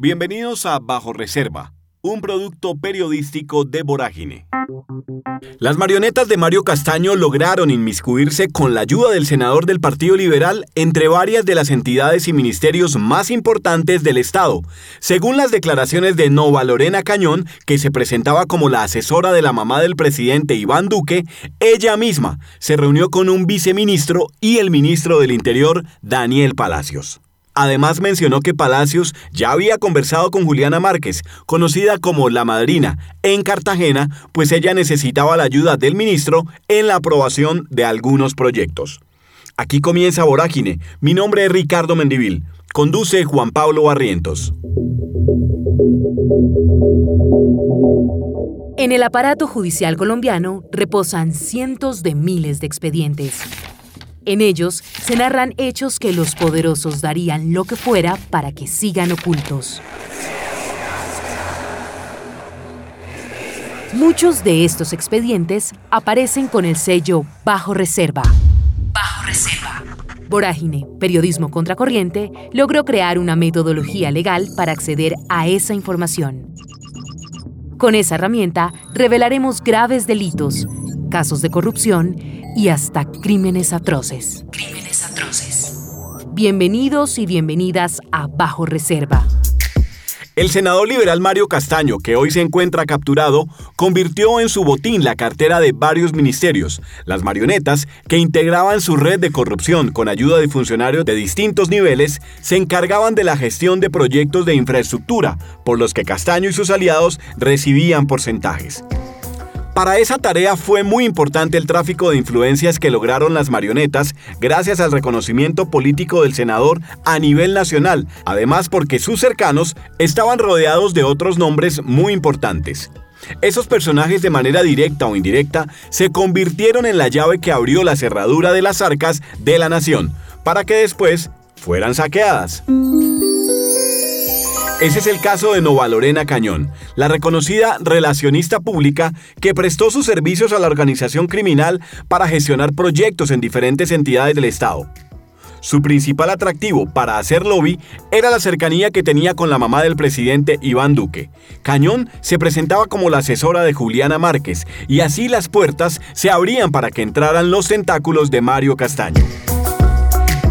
Bienvenidos a Bajo Reserva, un producto periodístico de Vorágine. Las marionetas de Mario Castaño lograron inmiscuirse con la ayuda del senador del Partido Liberal entre varias de las entidades y ministerios más importantes del Estado, según las declaraciones de Nova Lorena Cañón, que se presentaba como la asesora de la mamá del presidente Iván Duque, ella misma se reunió con un viceministro y el ministro del Interior, Daniel Palacios. Además mencionó que Palacios ya había conversado con Juliana Márquez, conocida como La Madrina, en Cartagena, pues ella necesitaba la ayuda del ministro en la aprobación de algunos proyectos. Aquí comienza Vorágine. Mi nombre es Ricardo Mendivil. Conduce Juan Pablo Barrientos. En el aparato judicial colombiano reposan cientos de miles de expedientes. En ellos se narran hechos que los poderosos darían lo que fuera para que sigan ocultos. Muchos de estos expedientes aparecen con el sello Bajo Reserva. Bajo Reserva. Vorágine, Periodismo Contracorriente, logró crear una metodología legal para acceder a esa información. Con esa herramienta revelaremos graves delitos, casos de corrupción y hasta crímenes atroces. Crímenes atroces. Bienvenidos y bienvenidas a Bajo Reserva. El senador liberal Mario Castaño, que hoy se encuentra capturado, convirtió en su botín la cartera de varios ministerios, las marionetas que integraban su red de corrupción con ayuda de funcionarios de distintos niveles, se encargaban de la gestión de proyectos de infraestructura, por los que Castaño y sus aliados recibían porcentajes. Para esa tarea fue muy importante el tráfico de influencias que lograron las marionetas gracias al reconocimiento político del senador a nivel nacional, además porque sus cercanos estaban rodeados de otros nombres muy importantes. Esos personajes de manera directa o indirecta se convirtieron en la llave que abrió la cerradura de las arcas de la nación, para que después fueran saqueadas. Ese es el caso de Nova Lorena Cañón, la reconocida relacionista pública que prestó sus servicios a la organización criminal para gestionar proyectos en diferentes entidades del Estado. Su principal atractivo para hacer lobby era la cercanía que tenía con la mamá del presidente Iván Duque. Cañón se presentaba como la asesora de Juliana Márquez y así las puertas se abrían para que entraran los tentáculos de Mario Castaño.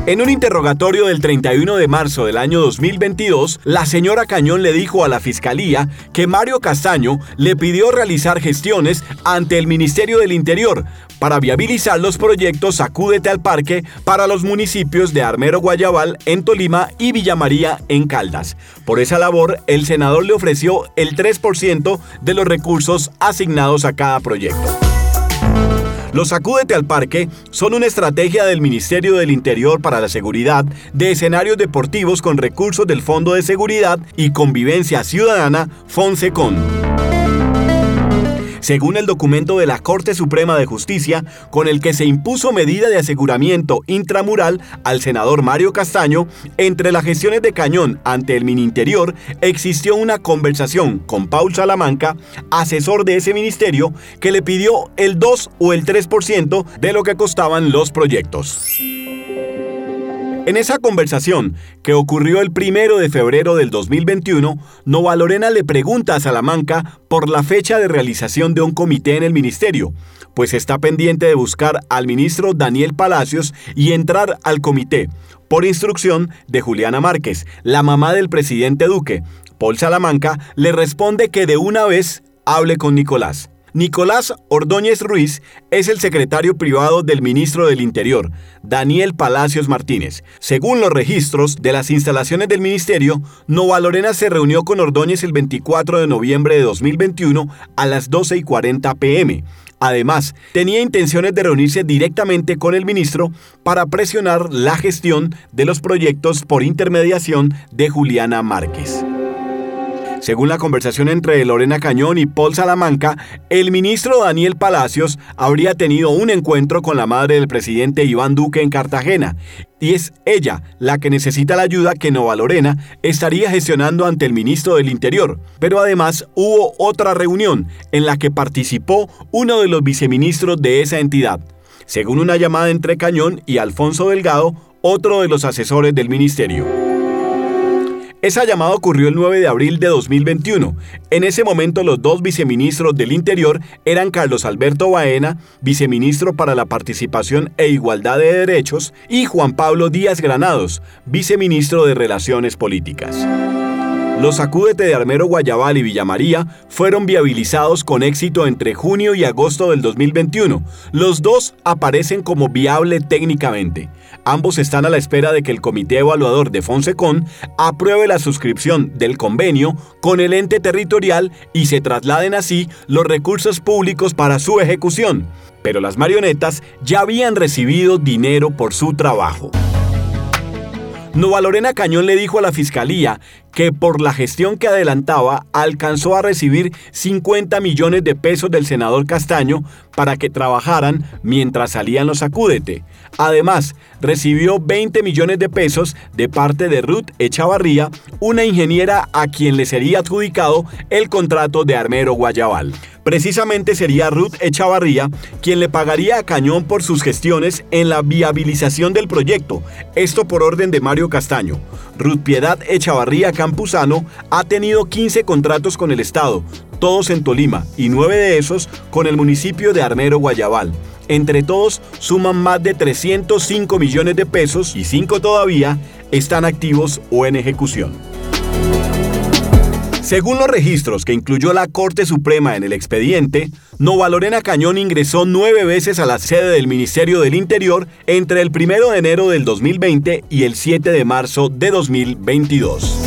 En un interrogatorio del 31 de marzo del año 2022, la señora Cañón le dijo a la fiscalía que Mario Castaño le pidió realizar gestiones ante el Ministerio del Interior para viabilizar los proyectos Acúdete al Parque para los municipios de Armero Guayabal en Tolima y Villa María en Caldas. Por esa labor, el senador le ofreció el 3% de los recursos asignados a cada proyecto. Los Acúdete al Parque son una estrategia del Ministerio del Interior para la seguridad de escenarios deportivos con recursos del Fondo de Seguridad y Convivencia Ciudadana, FONSECON según el documento de la Corte Suprema de Justicia, con el que se impuso medida de aseguramiento intramural al senador Mario Castaño, entre las gestiones de Cañón ante el Mininterior existió una conversación con Paul Salamanca, asesor de ese ministerio, que le pidió el 2 o el 3% de lo que costaban los proyectos. En esa conversación, que ocurrió el primero de febrero del 2021, Nova Lorena le pregunta a Salamanca por la fecha de realización de un comité en el ministerio, pues está pendiente de buscar al ministro Daniel Palacios y entrar al comité, por instrucción de Juliana Márquez, la mamá del presidente Duque. Paul Salamanca le responde que de una vez hable con Nicolás. Nicolás Ordóñez Ruiz es el secretario privado del ministro del Interior, Daniel Palacios Martínez. Según los registros de las instalaciones del ministerio, Nova Lorena se reunió con Ordóñez el 24 de noviembre de 2021 a las 12 y 40 pm. Además, tenía intenciones de reunirse directamente con el ministro para presionar la gestión de los proyectos por intermediación de Juliana Márquez. Según la conversación entre Lorena Cañón y Paul Salamanca, el ministro Daniel Palacios habría tenido un encuentro con la madre del presidente Iván Duque en Cartagena, y es ella la que necesita la ayuda que Nova Lorena estaría gestionando ante el ministro del Interior. Pero además hubo otra reunión en la que participó uno de los viceministros de esa entidad. Según una llamada entre Cañón y Alfonso Delgado, otro de los asesores del ministerio. Esa llamada ocurrió el 9 de abril de 2021. En ese momento los dos viceministros del Interior eran Carlos Alberto Baena, viceministro para la Participación e Igualdad de Derechos, y Juan Pablo Díaz Granados, viceministro de Relaciones Políticas. Los acúdete de Armero Guayabal y Villamaría fueron viabilizados con éxito entre junio y agosto del 2021. Los dos aparecen como viable técnicamente. Ambos están a la espera de que el comité evaluador de Fonsecon apruebe la suscripción del convenio con el ente territorial y se trasladen así los recursos públicos para su ejecución. Pero las marionetas ya habían recibido dinero por su trabajo. Nova Lorena Cañón le dijo a la fiscalía que por la gestión que adelantaba alcanzó a recibir 50 millones de pesos del senador Castaño para que trabajaran mientras salían los acúdete. Además, recibió 20 millones de pesos de parte de Ruth Echavarría, una ingeniera a quien le sería adjudicado el contrato de Armero Guayabal. Precisamente sería Ruth Echavarría quien le pagaría a Cañón por sus gestiones en la viabilización del proyecto, esto por orden de Mario Castaño. Ruth Piedad Echavarría Campuzano ha tenido 15 contratos con el Estado, todos en Tolima, y 9 de esos con el municipio de Armero Guayabal. Entre todos suman más de 305 millones de pesos y 5 todavía están activos o en ejecución. Según los registros que incluyó la Corte Suprema en el expediente, Nova Lorena Cañón ingresó nueve veces a la sede del Ministerio del Interior entre el 1 de enero del 2020 y el 7 de marzo de 2022.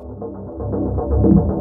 Thank you.